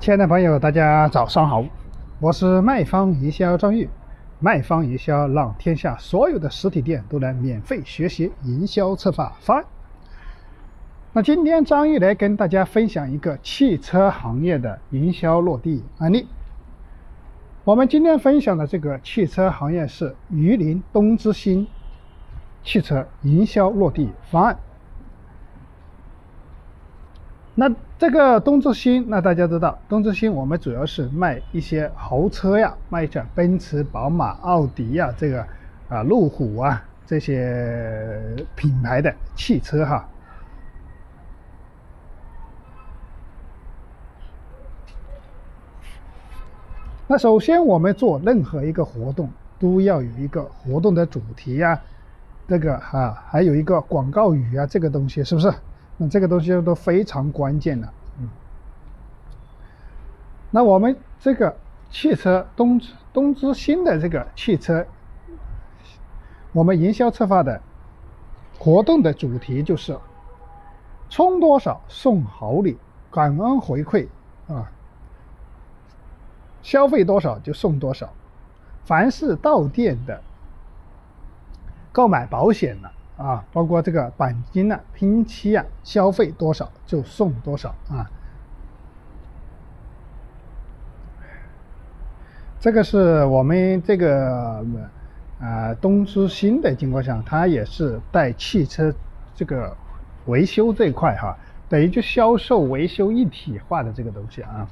亲爱的朋友，大家早上好，我是卖方营销张玉，卖方营销让天下所有的实体店都能免费学习营销策划方案。那今天张玉来跟大家分享一个汽车行业的营销落地案例。我们今天分享的这个汽车行业是榆林东之星汽车营销落地方案。那这个东之星，那大家知道，东之星我们主要是卖一些豪车呀，卖一些奔驰、宝马、奥迪呀，这个啊路虎啊这些品牌的汽车哈。那首先我们做任何一个活动，都要有一个活动的主题呀，这个哈还有一个广告语啊，这个东西是不是？那这个东西都非常关键的，嗯。那我们这个汽车东东芝新的这个汽车，我们营销策划的活动的主题就是充多少送好礼，感恩回馈啊，消费多少就送多少，凡是到店的购买保险的。啊，啊包括这个钣金啊、拼漆啊，消费多少就送多少啊。这个是我们这个啊东之星的情况下，它也是带汽车这个维修这一块哈，等于就销售维修一体化的这个东西啊。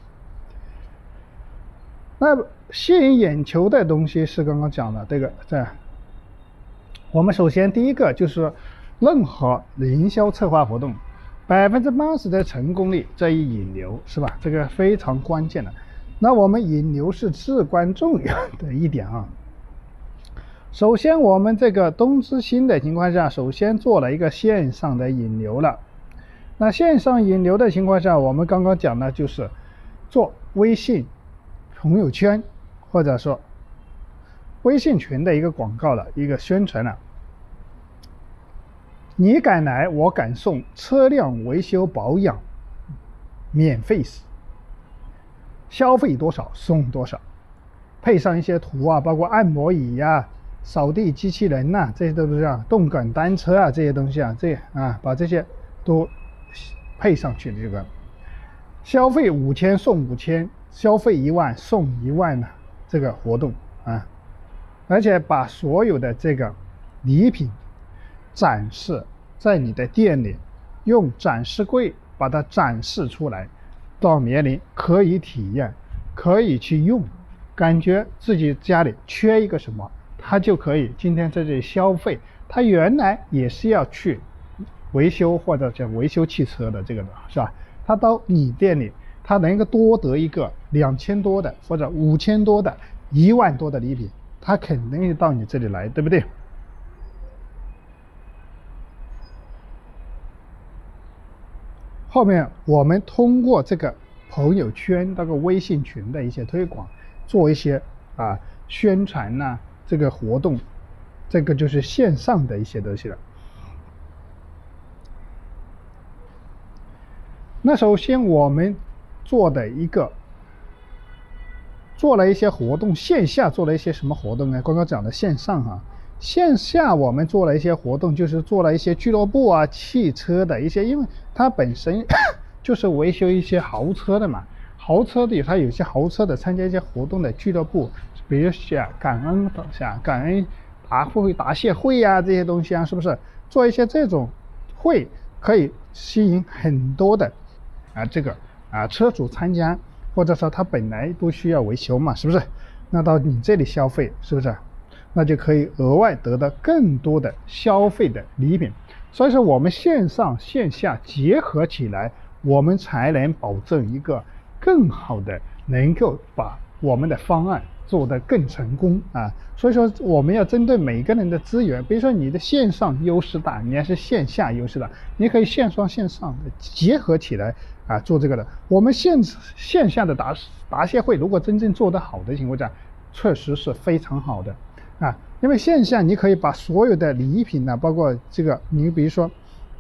那吸引眼球的东西是刚刚讲的这个在。我们首先第一个就是，任何营销策划活动，百分之八十的成功率在于引流，是吧？这个非常关键的。那我们引流是至关重要的一点啊。首先，我们这个东之星的情况下，首先做了一个线上的引流了。那线上引流的情况下，我们刚刚讲的就是做微信朋友圈，或者说。微信群的一个广告了，一个宣传了。你敢来，我敢送车辆维修保养，免费消费多少送多少，配上一些图啊，包括按摩椅呀、扫地机器人呐，这些都是啊，动感单车啊这些东西啊，这啊把这些都配上去的这个，消费五千送五千，消费一万送一万的这个活动啊。而且把所有的这个礼品展示在你的店里，用展示柜把它展示出来，到年龄可以体验，可以去用，感觉自己家里缺一个什么，他就可以今天在这里消费。他原来也是要去维修或者叫维修汽车的这个的是吧？他到你店里，他能够多得一个两千多的或者五千多的一万多的礼品。他肯定到你这里来，对不对？后面我们通过这个朋友圈、那个微信群的一些推广，做一些啊宣传呐，这个活动，这个就是线上的一些东西了。那首先我们做的一个。做了一些活动，线下做了一些什么活动呢？刚刚讲的线上哈，线下我们做了一些活动，就是做了一些俱乐部啊，汽车的一些，因为它本身 就是维修一些豪车的嘛，豪车的它有些豪车的参加一些活动的俱乐部，比如像感恩像感恩答会答谢会呀这些东西啊，是不是做一些这种会可以吸引很多的啊这个啊车主参加。或者说他本来都需要维修嘛，是不是？那到你这里消费，是不是？那就可以额外得到更多的消费的礼品。所以说，我们线上线下结合起来，我们才能保证一个更好的，能够把我们的方案做得更成功啊。所以说，我们要针对每个人的资源，比如说你的线上优势大，你还是线下优势大，你可以线上线上的结合起来。啊，做这个的，我们线线下的答答谢会，如果真正做得好的情况下，确实是非常好的啊。因为线下你可以把所有的礼品呢，包括这个，你比如说，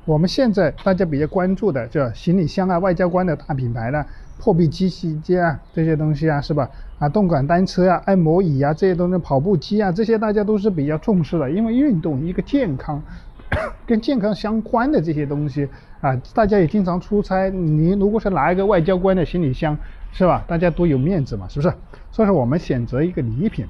我们现在大家比较关注的这行李箱啊，外交官的大品牌呢，破壁机器机啊这些东西啊，是吧？啊，动感单车啊，按摩椅啊这些东西，跑步机啊这些大家都是比较重视的，因为运动一个健康，跟健康相关的这些东西啊，大家也经常出差，你如果是拿一个外交官的行李箱，是吧？大家多有面子嘛，是不是？所以说我们选择一个礼品，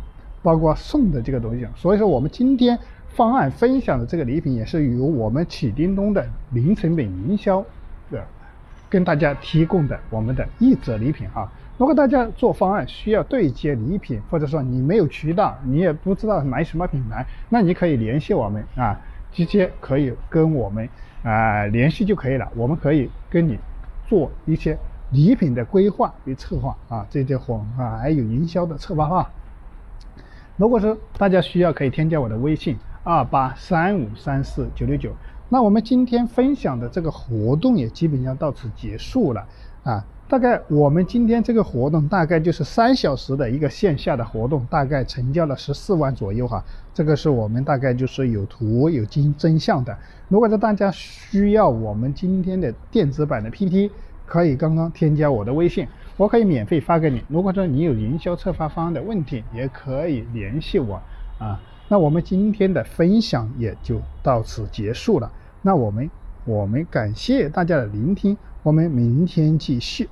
包括送的这个东西，所以说我们今天方案分享的这个礼品也是由我们启叮咚的零成本营销的。跟大家提供的我们的一折礼品啊，如果大家做方案需要对接礼品，或者说你没有渠道，你也不知道买什么品牌，那你可以联系我们啊，直接可以跟我们啊联系就可以了，我们可以跟你做一些礼品的规划与策划啊，这些活啊还有营销的策划哈。如果说大家需要，可以添加我的微信二八三五三四九六九。那我们今天分享的这个活动也基本上到此结束了啊。大概我们今天这个活动大概就是三小时的一个线下的活动，大概成交了十四万左右哈。这个是我们大概就是有图有真真相的。如果说大家需要我们今天的电子版的 PPT，可以刚刚添加我的微信，我可以免费发给你。如果说你有营销策划方案的问题，也可以联系我啊。那我们今天的分享也就到此结束了。那我们我们感谢大家的聆听，我们明天继续。